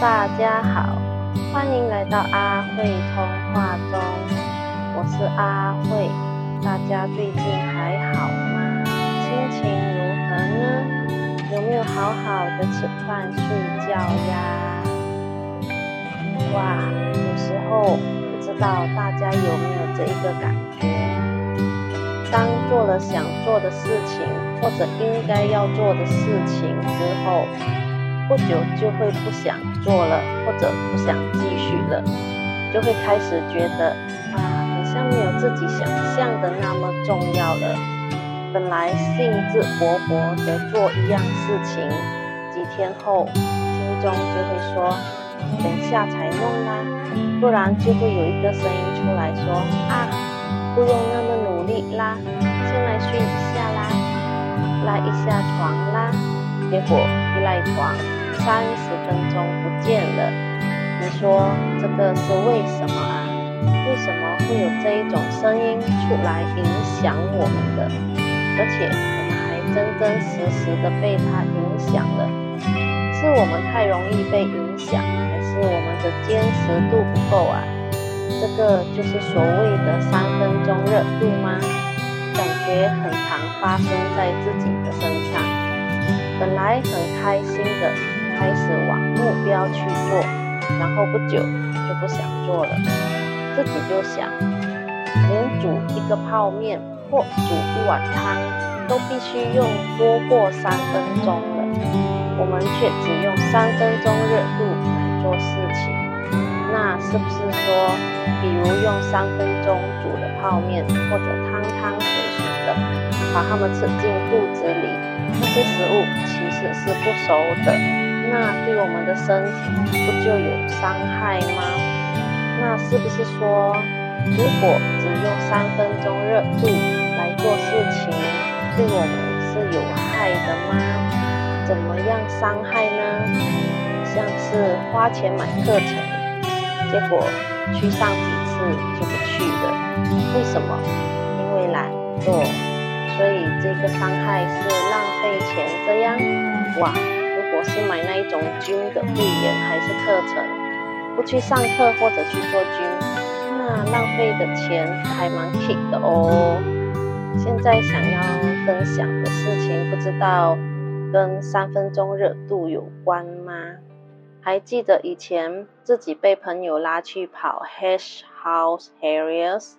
大家好，欢迎来到阿慧通话中，我是阿慧，大家最近还好吗？心情如何呢？有没有好好的吃饭睡觉呀？哇，有时候不知道大家有没有这一个感觉，当做了想做的事情或者应该要做的事情之后。不久就会不想做了，或者不想继续了，就会开始觉得啊，好像没有自己想象的那么重要了。本来兴致勃勃的做一样事情，几天后心中就会说，等下才弄啦，不然就会有一个声音出来说啊，不用那么努力啦，先来睡一下啦，赖一下床啦，结果一赖床。三十分钟不见了，你说这个是为什么啊？为什么会有这一种声音出来影响我们的？而且我们还真真实实的被它影响了，是我们太容易被影响，还是我们的坚持度不够啊？这个就是所谓的三分钟热度吗？感觉很常发生在自己的身上，本来很开心的。开始往目标去做，然后不久就不想做了。自己就想，连煮一个泡面或煮一碗汤都必须用多过三分钟了，我们却只用三分钟热度来做事情。那是不是说，比如用三分钟煮的泡面或者汤汤水水的，把它们吃进肚子里，那些食物其实是不熟的？那对我们的身体不就有伤害吗？那是不是说，如果只用三分钟热度来做事情，对我们是有害的吗？怎么样伤害呢？像是花钱买课程，结果去上几次就不去了，为什么？因为懒惰，所以这个伤害是浪费钱这样？哇！是买那一种军的会员还是课程，不去上课或者去做军，那浪费的钱还蛮 k 的哦。现在想要分享的事情，不知道跟三分钟热度有关吗？还记得以前自己被朋友拉去跑 Hash House Harriers，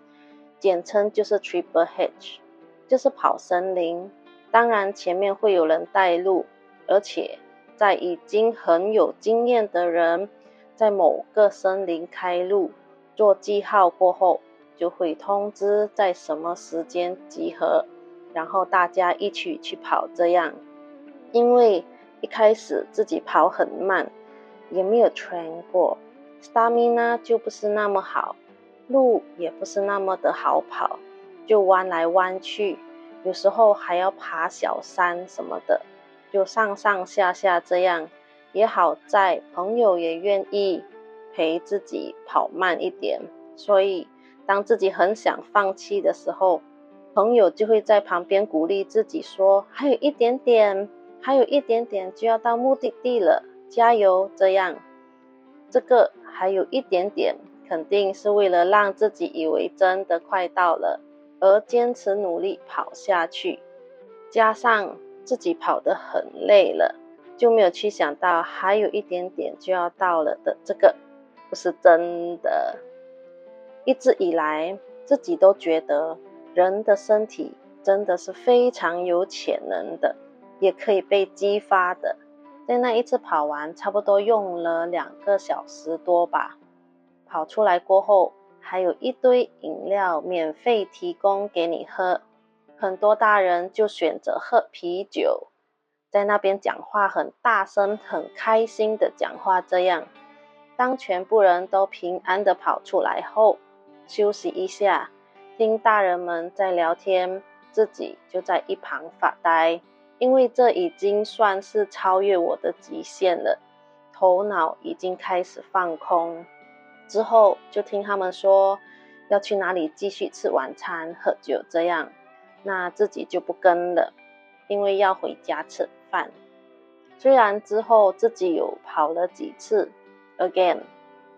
简称就是 Triple H，就是跑森林。当然前面会有人带路，而且。在已经很有经验的人，在某个森林开路做记号过后，就会通知在什么时间集合，然后大家一起去跑。这样，因为一开始自己跑很慢，也没有 train 过，stamina 就不是那么好，路也不是那么的好跑，就弯来弯去，有时候还要爬小山什么的。就上上下下这样，也好在朋友也愿意陪自己跑慢一点，所以当自己很想放弃的时候，朋友就会在旁边鼓励自己说：“还有一点点，还有一点点就要到目的地了，加油！”这样，这个还有一点点，肯定是为了让自己以为真的快到了，而坚持努力跑下去，加上。自己跑得很累了，就没有去想到还有一点点就要到了的这个不是真的。一直以来，自己都觉得人的身体真的是非常有潜能的，也可以被激发的。在那一次跑完，差不多用了两个小时多吧。跑出来过后，还有一堆饮料免费提供给你喝。很多大人就选择喝啤酒，在那边讲话很大声、很开心的讲话。这样，当全部人都平安的跑出来后，休息一下，听大人们在聊天，自己就在一旁发呆，因为这已经算是超越我的极限了，头脑已经开始放空。之后就听他们说要去哪里继续吃晚餐、喝酒，这样。那自己就不跟了，因为要回家吃饭。虽然之后自己有跑了几次，again，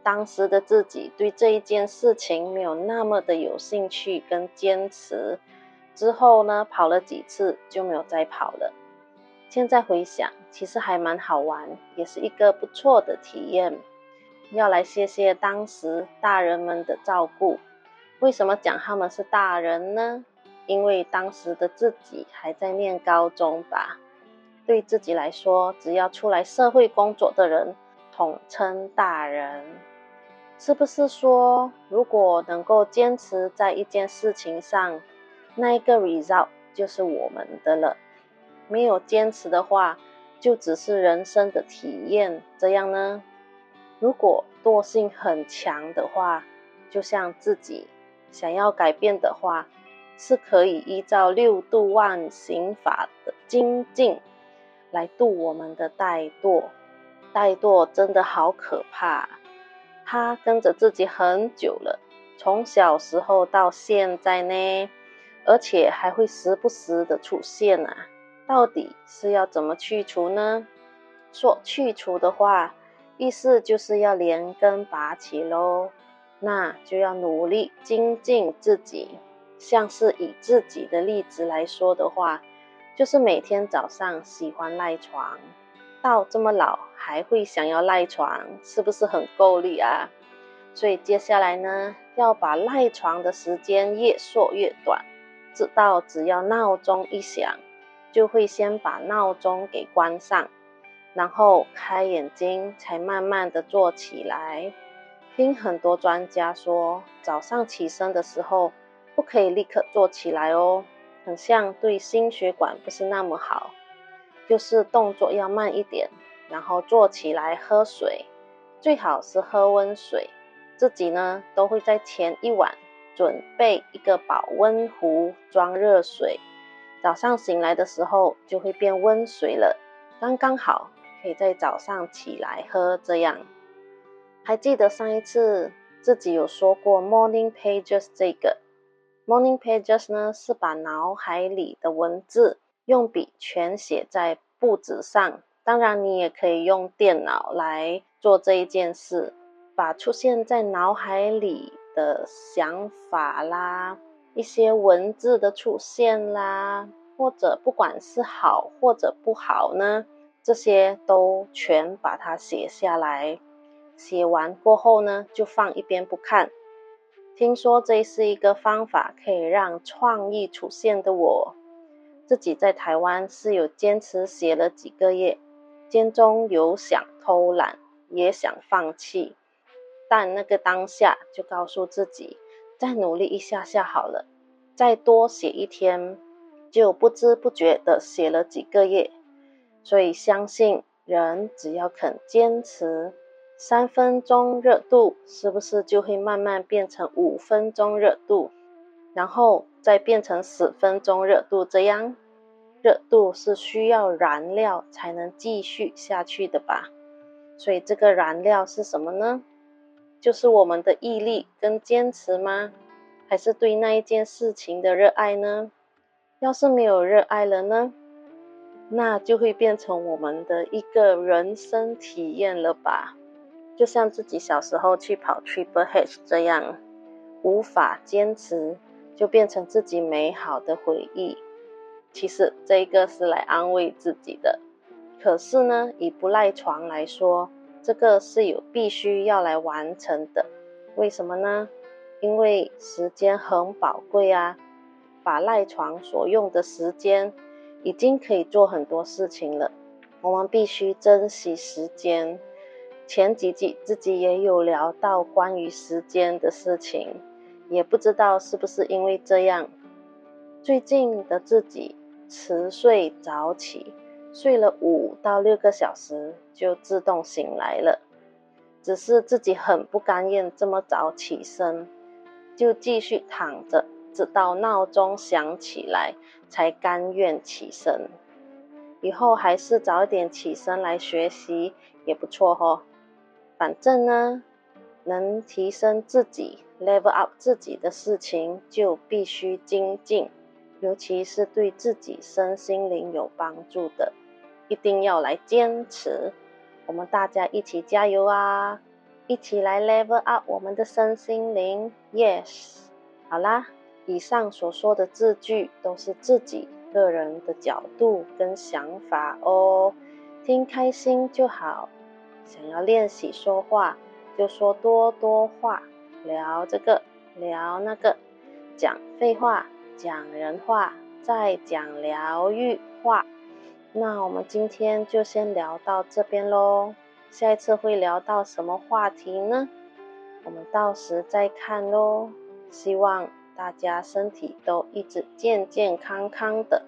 当时的自己对这一件事情没有那么的有兴趣跟坚持，之后呢，跑了几次就没有再跑了。现在回想，其实还蛮好玩，也是一个不错的体验。要来谢谢当时大人们的照顾。为什么讲他们是大人呢？因为当时的自己还在念高中吧。对自己来说，只要出来社会工作的人，统称大人。是不是说，如果能够坚持在一件事情上，那一个 result 就是我们的了？没有坚持的话，就只是人生的体验，这样呢？如果惰性很强的话，就像自己想要改变的话，是可以依照六度万行法的精进来度我们的怠惰。怠惰真的好可怕，它跟着自己很久了，从小时候到现在呢，而且还会时不时的出现啊。到底是要怎么去除呢？说去除的话。意思就是要连根拔起喽，那就要努力精进自己。像是以自己的例子来说的话，就是每天早上喜欢赖床，到这么老还会想要赖床，是不是很够力啊？所以接下来呢，要把赖床的时间越缩越短，直到只要闹钟一响，就会先把闹钟给关上。然后开眼睛，才慢慢的坐起来。听很多专家说，早上起身的时候不可以立刻坐起来哦，很像对心血管不是那么好。就是动作要慢一点，然后坐起来喝水，最好是喝温水。自己呢都会在前一晚准备一个保温壶装热水，早上醒来的时候就会变温水了，刚刚好。可以在早上起来喝，这样。还记得上一次自己有说过 morning pages 这个 morning pages 呢，是把脑海里的文字用笔全写在布纸上。当然，你也可以用电脑来做这一件事，把出现在脑海里的想法啦，一些文字的出现啦，或者不管是好或者不好呢。这些都全把它写下来，写完过后呢，就放一边不看。听说这是一个方法，可以让创意出现的。我自己在台湾是有坚持写了几个月，间中有想偷懒，也想放弃，但那个当下就告诉自己，再努力一下下好了，再多写一天，就不知不觉的写了几个月。所以，相信人只要肯坚持，三分钟热度是不是就会慢慢变成五分钟热度，然后再变成十分钟热度？这样，热度是需要燃料才能继续下去的吧？所以，这个燃料是什么呢？就是我们的毅力跟坚持吗？还是对那一件事情的热爱呢？要是没有热爱了呢？那就会变成我们的一个人生体验了吧？就像自己小时候去跑 Triple H 这样，无法坚持，就变成自己美好的回忆。其实这个是来安慰自己的。可是呢，以不赖床来说，这个是有必须要来完成的。为什么呢？因为时间很宝贵啊，把赖床所用的时间。已经可以做很多事情了，我们必须珍惜时间。前几集自己也有聊到关于时间的事情，也不知道是不是因为这样，最近的自己迟睡早起，睡了五到六个小时就自动醒来了。只是自己很不甘愿这么早起身，就继续躺着。直到闹钟响起来，才甘愿起身。以后还是早点起身来学习也不错哦。反正呢，能提升自己、level up 自己的事情，就必须精进。尤其是对自己身心灵有帮助的，一定要来坚持。我们大家一起加油啊！一起来 level up 我们的身心灵。Yes，好啦，以上所说的字句都是自己个人的角度跟想法哦，听开心就好。想要练习说话，就说多多话，聊这个聊那个，讲废话，讲人话，再讲疗愈话。那我们今天就先聊到这边喽，下一次会聊到什么话题呢？我们到时再看喽。希望大家身体都一直健健康康的，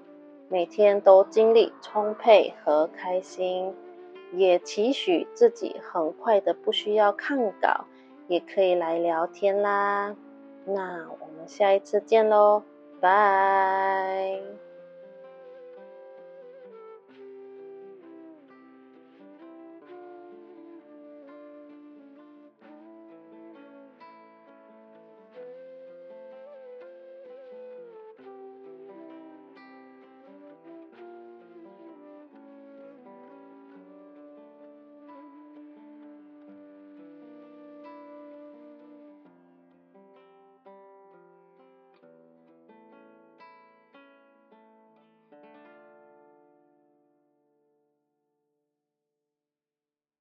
每天都精力充沛和开心，也期许自己很快的不需要看稿，也可以来聊天啦。那我们下一次见喽，拜。